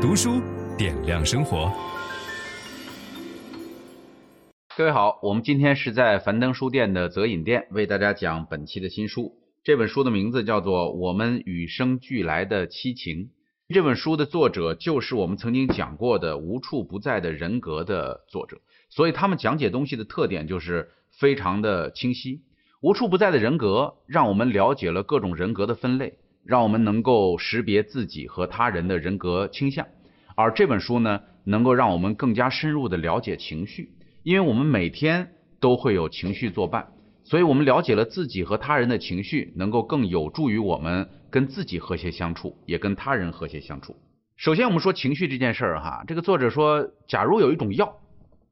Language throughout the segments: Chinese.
读书点亮生活。各位好，我们今天是在樊登书店的泽影店为大家讲本期的新书。这本书的名字叫做《我们与生俱来的七情》。这本书的作者就是我们曾经讲过的《无处不在的人格》的作者，所以他们讲解东西的特点就是非常的清晰。《无处不在的人格》让我们了解了各种人格的分类，让我们能够识别自己和他人的人格倾向。而这本书呢，能够让我们更加深入的了解情绪。因为我们每天都会有情绪作伴，所以我们了解了自己和他人的情绪，能够更有助于我们跟自己和谐相处，也跟他人和谐相处。首先，我们说情绪这件事儿哈，这个作者说，假如有一种药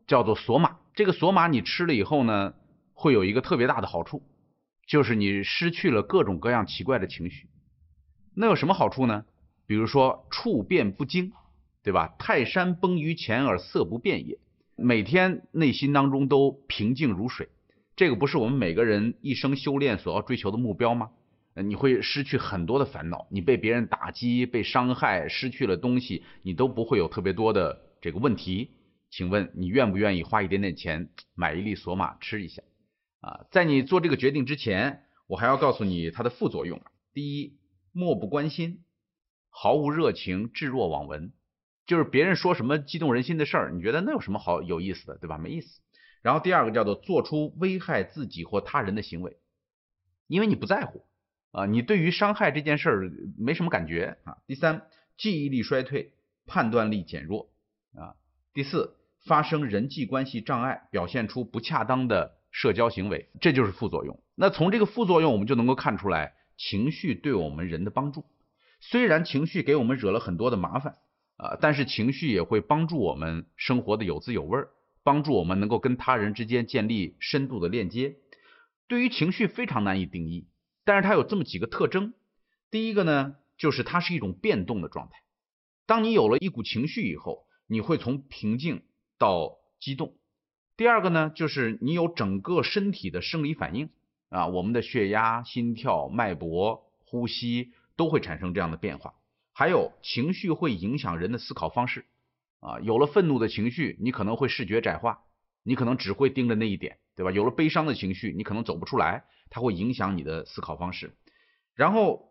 叫做索玛，这个索玛你吃了以后呢，会有一个特别大的好处，就是你失去了各种各样奇怪的情绪。那有什么好处呢？比如说处变不惊，对吧？泰山崩于前而色不变也。每天内心当中都平静如水，这个不是我们每个人一生修炼所要追求的目标吗？你会失去很多的烦恼，你被别人打击、被伤害、失去了东西，你都不会有特别多的这个问题。请问你愿不愿意花一点点钱买一粒索玛吃一下？啊，在你做这个决定之前，我还要告诉你它的副作用。第一，漠不关心，毫无热情，置若罔闻。就是别人说什么激动人心的事儿，你觉得那有什么好有意思的，对吧？没意思。然后第二个叫做做出危害自己或他人的行为，因为你不在乎啊，你对于伤害这件事儿没什么感觉啊。第三，记忆力衰退，判断力减弱啊。第四，发生人际关系障碍，表现出不恰当的社交行为，这就是副作用。那从这个副作用，我们就能够看出来情绪对我们人的帮助。虽然情绪给我们惹了很多的麻烦。啊，但是情绪也会帮助我们生活的有滋有味儿，帮助我们能够跟他人之间建立深度的链接。对于情绪非常难以定义，但是它有这么几个特征。第一个呢，就是它是一种变动的状态。当你有了一股情绪以后，你会从平静到激动。第二个呢，就是你有整个身体的生理反应啊，我们的血压、心跳、脉搏、呼吸都会产生这样的变化。还有情绪会影响人的思考方式，啊，有了愤怒的情绪，你可能会视觉窄化，你可能只会盯着那一点，对吧？有了悲伤的情绪，你可能走不出来，它会影响你的思考方式。然后，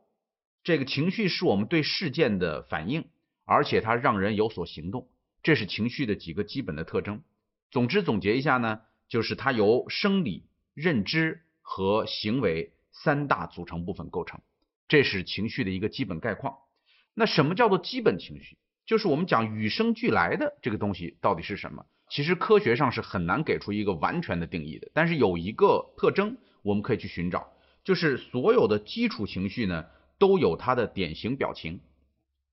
这个情绪是我们对事件的反应，而且它让人有所行动，这是情绪的几个基本的特征。总之总结一下呢，就是它由生理、认知和行为三大组成部分构成，这是情绪的一个基本概况。那什么叫做基本情绪？就是我们讲与生俱来的这个东西到底是什么？其实科学上是很难给出一个完全的定义的。但是有一个特征我们可以去寻找，就是所有的基础情绪呢都有它的典型表情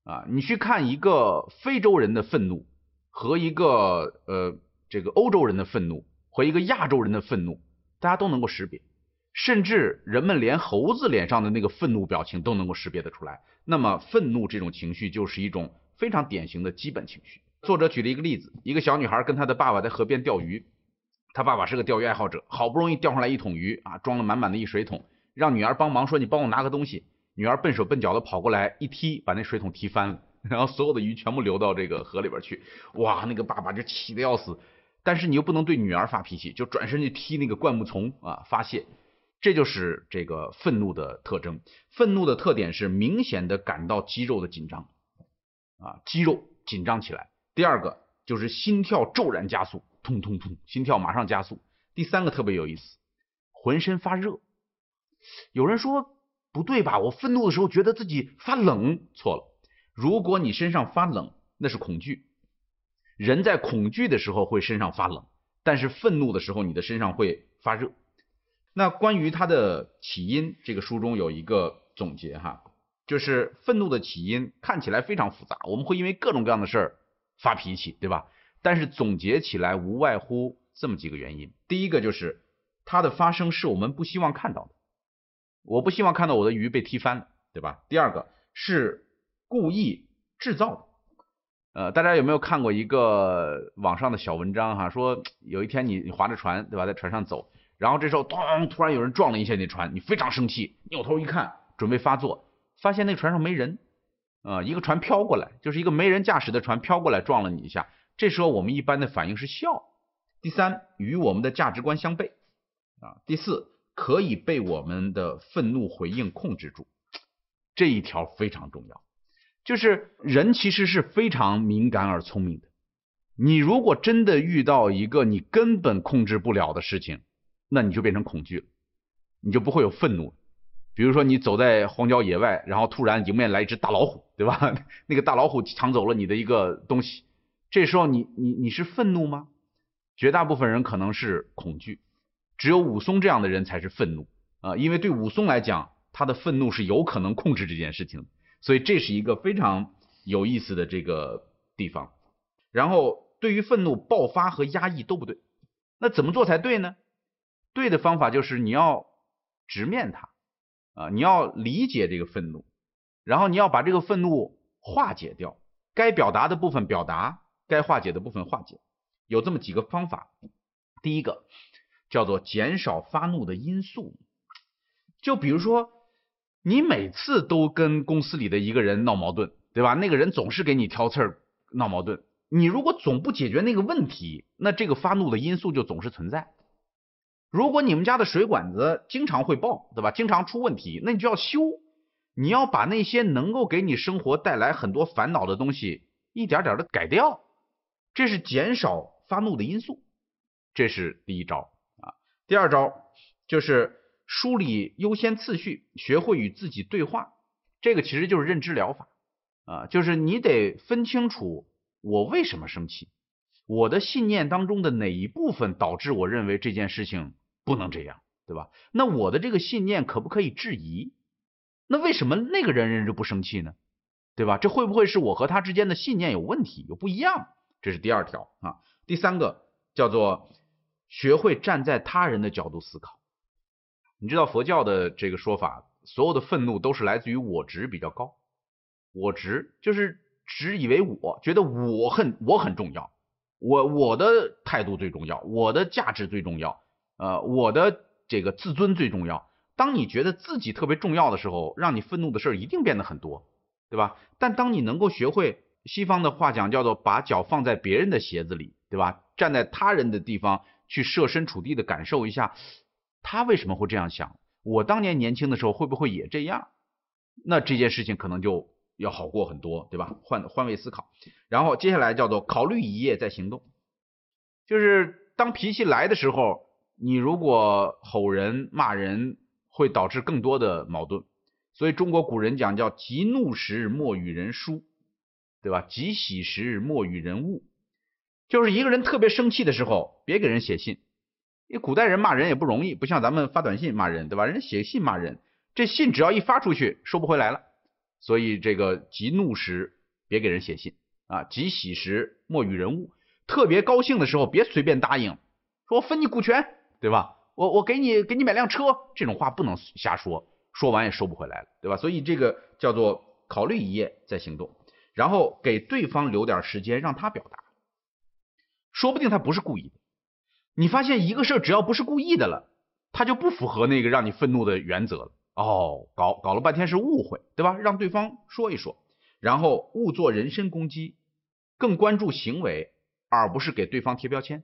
啊。你去看一个非洲人的愤怒和一个呃这个欧洲人的愤怒和一个亚洲人的愤怒，大家都能够识别。甚至人们连猴子脸上的那个愤怒表情都能够识别得出来，那么愤怒这种情绪就是一种非常典型的基本情绪。作者举了一个例子，一个小女孩跟她的爸爸在河边钓鱼，她爸爸是个钓鱼爱好者，好不容易钓上来一桶鱼啊，装了满满的一水桶，让女儿帮忙说：“你帮我拿个东西。”女儿笨手笨脚的跑过来一踢，把那水桶踢翻了，然后所有的鱼全部流到这个河里边去。哇，那个爸爸就气得要死，但是你又不能对女儿发脾气，就转身去踢那个灌木丛啊发泄。这就是这个愤怒的特征。愤怒的特点是明显的感到肌肉的紧张，啊，肌肉紧张起来。第二个就是心跳骤然加速，砰砰砰，心跳马上加速。第三个特别有意思，浑身发热。有人说不对吧？我愤怒的时候觉得自己发冷，错了。如果你身上发冷，那是恐惧。人在恐惧的时候会身上发冷，但是愤怒的时候你的身上会发热。那关于它的起因，这个书中有一个总结哈，就是愤怒的起因看起来非常复杂，我们会因为各种各样的事儿发脾气，对吧？但是总结起来无外乎这么几个原因。第一个就是它的发生是我们不希望看到的，我不希望看到我的鱼被踢翻，对吧？第二个是故意制造的，呃，大家有没有看过一个网上的小文章哈，说有一天你你划着船，对吧，在船上走。然后这时候，咚！突然有人撞了一下那船，你非常生气，扭头一看，准备发作，发现那船上没人，啊、一个船飘过来，就是一个没人驾驶的船飘过来撞了你一下，这时候我们一般的反应是笑。第三，与我们的价值观相悖啊。第四，可以被我们的愤怒回应控制住，这一条非常重要。就是人其实是非常敏感而聪明的。你如果真的遇到一个你根本控制不了的事情，那你就变成恐惧了，你就不会有愤怒。比如说你走在荒郊野外，然后突然迎面来一只大老虎，对吧？那个大老虎抢走了你的一个东西，这时候你你你是愤怒吗？绝大部分人可能是恐惧，只有武松这样的人才是愤怒啊，因为对武松来讲，他的愤怒是有可能控制这件事情。所以这是一个非常有意思的这个地方。然后对于愤怒爆发和压抑都不对，那怎么做才对呢？对的方法就是你要直面它啊，你要理解这个愤怒，然后你要把这个愤怒化解掉，该表达的部分表达，该化解的部分化解。有这么几个方法。第一个叫做减少发怒的因素，就比如说。你每次都跟公司里的一个人闹矛盾，对吧？那个人总是给你挑刺儿闹矛盾。你如果总不解决那个问题，那这个发怒的因素就总是存在。如果你们家的水管子经常会爆，对吧？经常出问题，那你就要修。你要把那些能够给你生活带来很多烦恼的东西一点点的改掉，这是减少发怒的因素。这是第一招啊。第二招就是。梳理优先次序，学会与自己对话，这个其实就是认知疗法啊，就是你得分清楚我为什么生气，我的信念当中的哪一部分导致我认为这件事情不能这样，对吧？那我的这个信念可不可以质疑？那为什么那个人人就不生气呢？对吧？这会不会是我和他之间的信念有问题，有不一样？这是第二条啊。第三个叫做学会站在他人的角度思考。你知道佛教的这个说法，所有的愤怒都是来自于我执比较高。我执就是只以为我觉得我很我很重要，我我的态度最重要，我的价值最重要，呃，我的这个自尊最重要。当你觉得自己特别重要的时候，让你愤怒的事儿一定变得很多，对吧？但当你能够学会西方的话讲叫做把脚放在别人的鞋子里，对吧？站在他人的地方去设身处地的感受一下。他为什么会这样想？我当年年轻的时候会不会也这样？那这件事情可能就要好过很多，对吧？换换位思考，然后接下来叫做考虑一夜再行动，就是当脾气来的时候，你如果吼人骂人，会导致更多的矛盾。所以中国古人讲叫急怒时莫与人书，对吧？急喜时莫与人晤，就是一个人特别生气的时候，别给人写信。因为古代人骂人也不容易，不像咱们发短信骂人，对吧？人写信骂人，这信只要一发出去，收不回来了。所以这个急怒时别给人写信啊，急喜时莫与人晤。特别高兴的时候别随便答应，说我分你股权，对吧？我我给你给你买辆车，这种话不能瞎说，说完也收不回来了，对吧？所以这个叫做考虑一夜再行动，然后给对方留点时间让他表达，说不定他不是故意的。你发现一个事儿只要不是故意的了，他就不符合那个让你愤怒的原则了。哦，搞搞了半天是误会，对吧？让对方说一说，然后勿做人身攻击，更关注行为，而不是给对方贴标签。